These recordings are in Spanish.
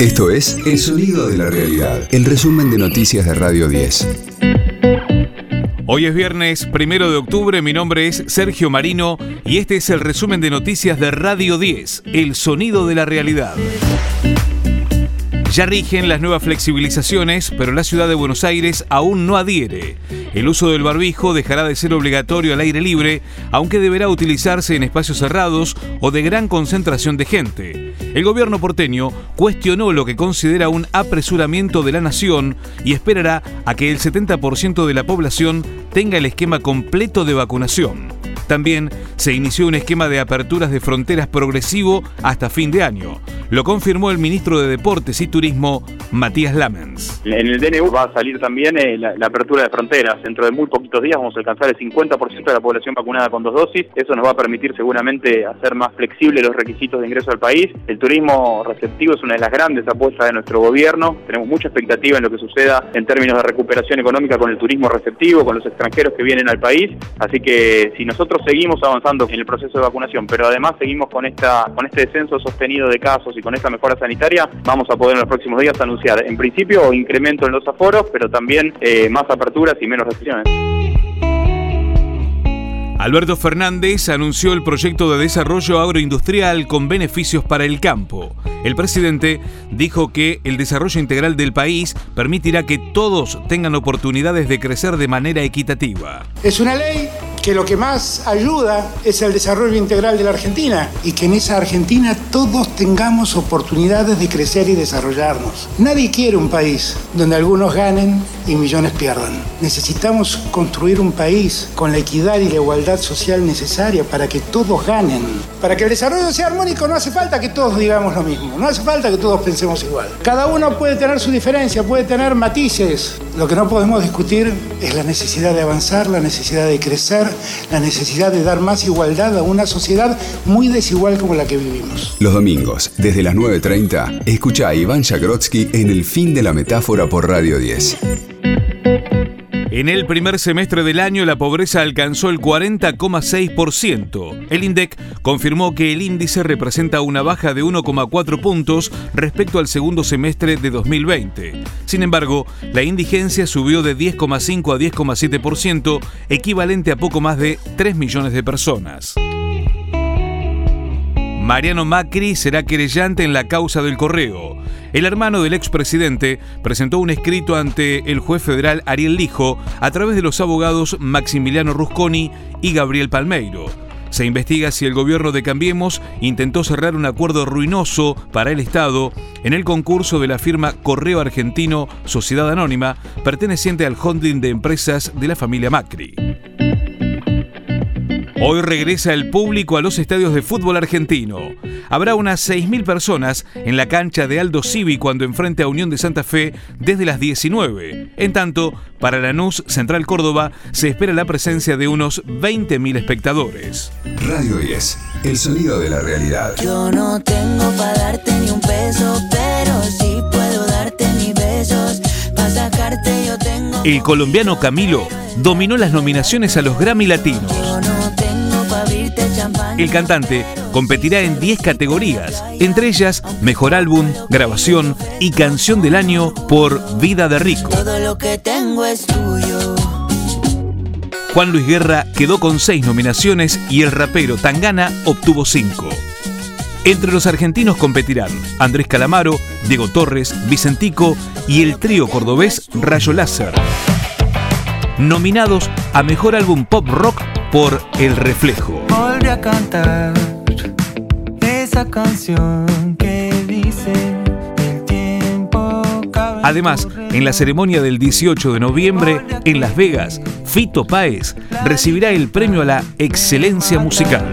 Esto es El Sonido de la Realidad, el resumen de noticias de Radio 10. Hoy es viernes primero de octubre, mi nombre es Sergio Marino y este es el resumen de noticias de Radio 10, El Sonido de la Realidad. Ya rigen las nuevas flexibilizaciones, pero la ciudad de Buenos Aires aún no adhiere. El uso del barbijo dejará de ser obligatorio al aire libre, aunque deberá utilizarse en espacios cerrados o de gran concentración de gente. El gobierno porteño cuestionó lo que considera un apresuramiento de la nación y esperará a que el 70% de la población tenga el esquema completo de vacunación. También se inició un esquema de aperturas de fronteras progresivo hasta fin de año. Lo confirmó el ministro de Deportes y Turismo, Matías Lamens. En el DNU va a salir también eh, la, apertura de fronteras. Dentro de muy poquitos días vamos a alcanzar el 50% de la población vacunada con dos dosis. Eso nos va a permitir seguramente hacer más flexibles los requisitos de ingreso al país. El turismo receptivo es una de las grandes apuestas de nuestro gobierno. Tenemos mucha expectativa en lo que suceda en términos de recuperación económica con el turismo receptivo, con los extranjeros que vienen al país. Así que si nosotros seguimos avanzando en el proceso de vacunación, pero además seguimos con, esta, con este descenso sostenido de casos y con esta mejora sanitaria, vamos a poder en los próximos días anunciar, en principio, incremento en los aforos, pero también eh, más aperturas y menos restricciones. Alberto Fernández anunció el proyecto de desarrollo agroindustrial con beneficios para el campo. El presidente dijo que el desarrollo integral del país permitirá que todos tengan oportunidades de crecer de manera equitativa. Es una ley que lo que más ayuda es el desarrollo integral de la Argentina y que en esa Argentina todos tengamos oportunidades de crecer y desarrollarnos. Nadie quiere un país donde algunos ganen y millones pierdan. Necesitamos construir un país con la equidad y la igualdad social necesaria para que todos ganen. Para que el desarrollo sea armónico no hace falta que todos digamos lo mismo, no hace falta que todos pensemos igual. Cada uno puede tener su diferencia, puede tener matices. Lo que no podemos discutir es la necesidad de avanzar, la necesidad de crecer la necesidad de dar más igualdad a una sociedad muy desigual como la que vivimos. Los domingos, desde las 9.30, escucha a Iván Jagrotsky en El fin de la metáfora por Radio 10. En el primer semestre del año la pobreza alcanzó el 40,6%. El INDEC confirmó que el índice representa una baja de 1,4 puntos respecto al segundo semestre de 2020. Sin embargo, la indigencia subió de 10,5 a 10,7%, equivalente a poco más de 3 millones de personas. Mariano Macri será querellante en la causa del correo. El hermano del expresidente presentó un escrito ante el juez federal Ariel Lijo a través de los abogados Maximiliano Rusconi y Gabriel Palmeiro. Se investiga si el gobierno de Cambiemos intentó cerrar un acuerdo ruinoso para el Estado en el concurso de la firma Correo Argentino Sociedad Anónima, perteneciente al holding de empresas de la familia Macri. Hoy regresa el público a los estadios de fútbol argentino. Habrá unas 6.000 personas en la cancha de Aldo Civi cuando enfrente a Unión de Santa Fe desde las 19. En tanto, para Lanús Central Córdoba se espera la presencia de unos 20.000 espectadores. Radio 10, el sonido de la realidad. Yo no tengo para darte ni un peso, pero sí puedo darte mis besos. Para sacarte yo tengo... El colombiano Camilo dominó las nominaciones a los Grammy Latinos. El cantante competirá en 10 categorías, entre ellas Mejor Álbum, Grabación y Canción del Año por Vida de Rico. Juan Luis Guerra quedó con 6 nominaciones y el rapero Tangana obtuvo 5. Entre los argentinos competirán Andrés Calamaro, Diego Torres, Vicentico y el trío cordobés Rayo Láser. Nominados a Mejor Álbum Pop Rock por El Reflejo. A cantar esa canción que dice el tiempo. Además, en la ceremonia del 18 de noviembre en Las Vegas, Fito Páez recibirá el premio a la excelencia musical.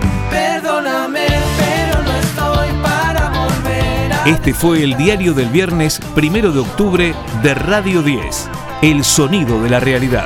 Este fue el diario del viernes primero de octubre de Radio 10, El Sonido de la Realidad